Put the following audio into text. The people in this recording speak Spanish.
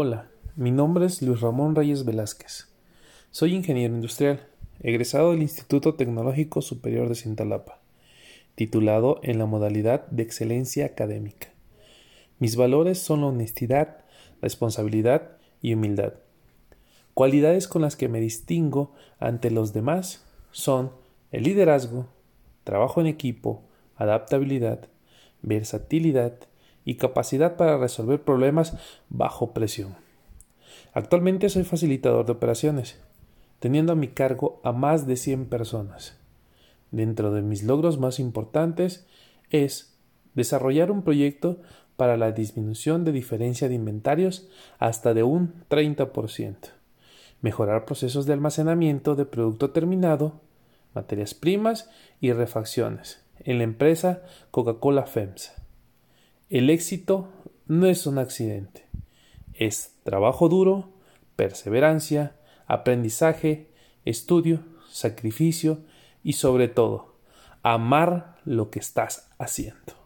Hola, mi nombre es Luis Ramón Reyes Velázquez. Soy ingeniero industrial, egresado del Instituto Tecnológico Superior de Cintalapa, titulado en la modalidad de excelencia académica. Mis valores son la honestidad, responsabilidad y humildad. Cualidades con las que me distingo ante los demás son el liderazgo, trabajo en equipo, adaptabilidad, versatilidad y capacidad para resolver problemas bajo presión. Actualmente soy facilitador de operaciones, teniendo a mi cargo a más de 100 personas. Dentro de mis logros más importantes es desarrollar un proyecto para la disminución de diferencia de inventarios hasta de un 30%, mejorar procesos de almacenamiento de producto terminado, materias primas y refacciones en la empresa Coca-Cola FEMSA. El éxito no es un accidente, es trabajo duro, perseverancia, aprendizaje, estudio, sacrificio y sobre todo, amar lo que estás haciendo.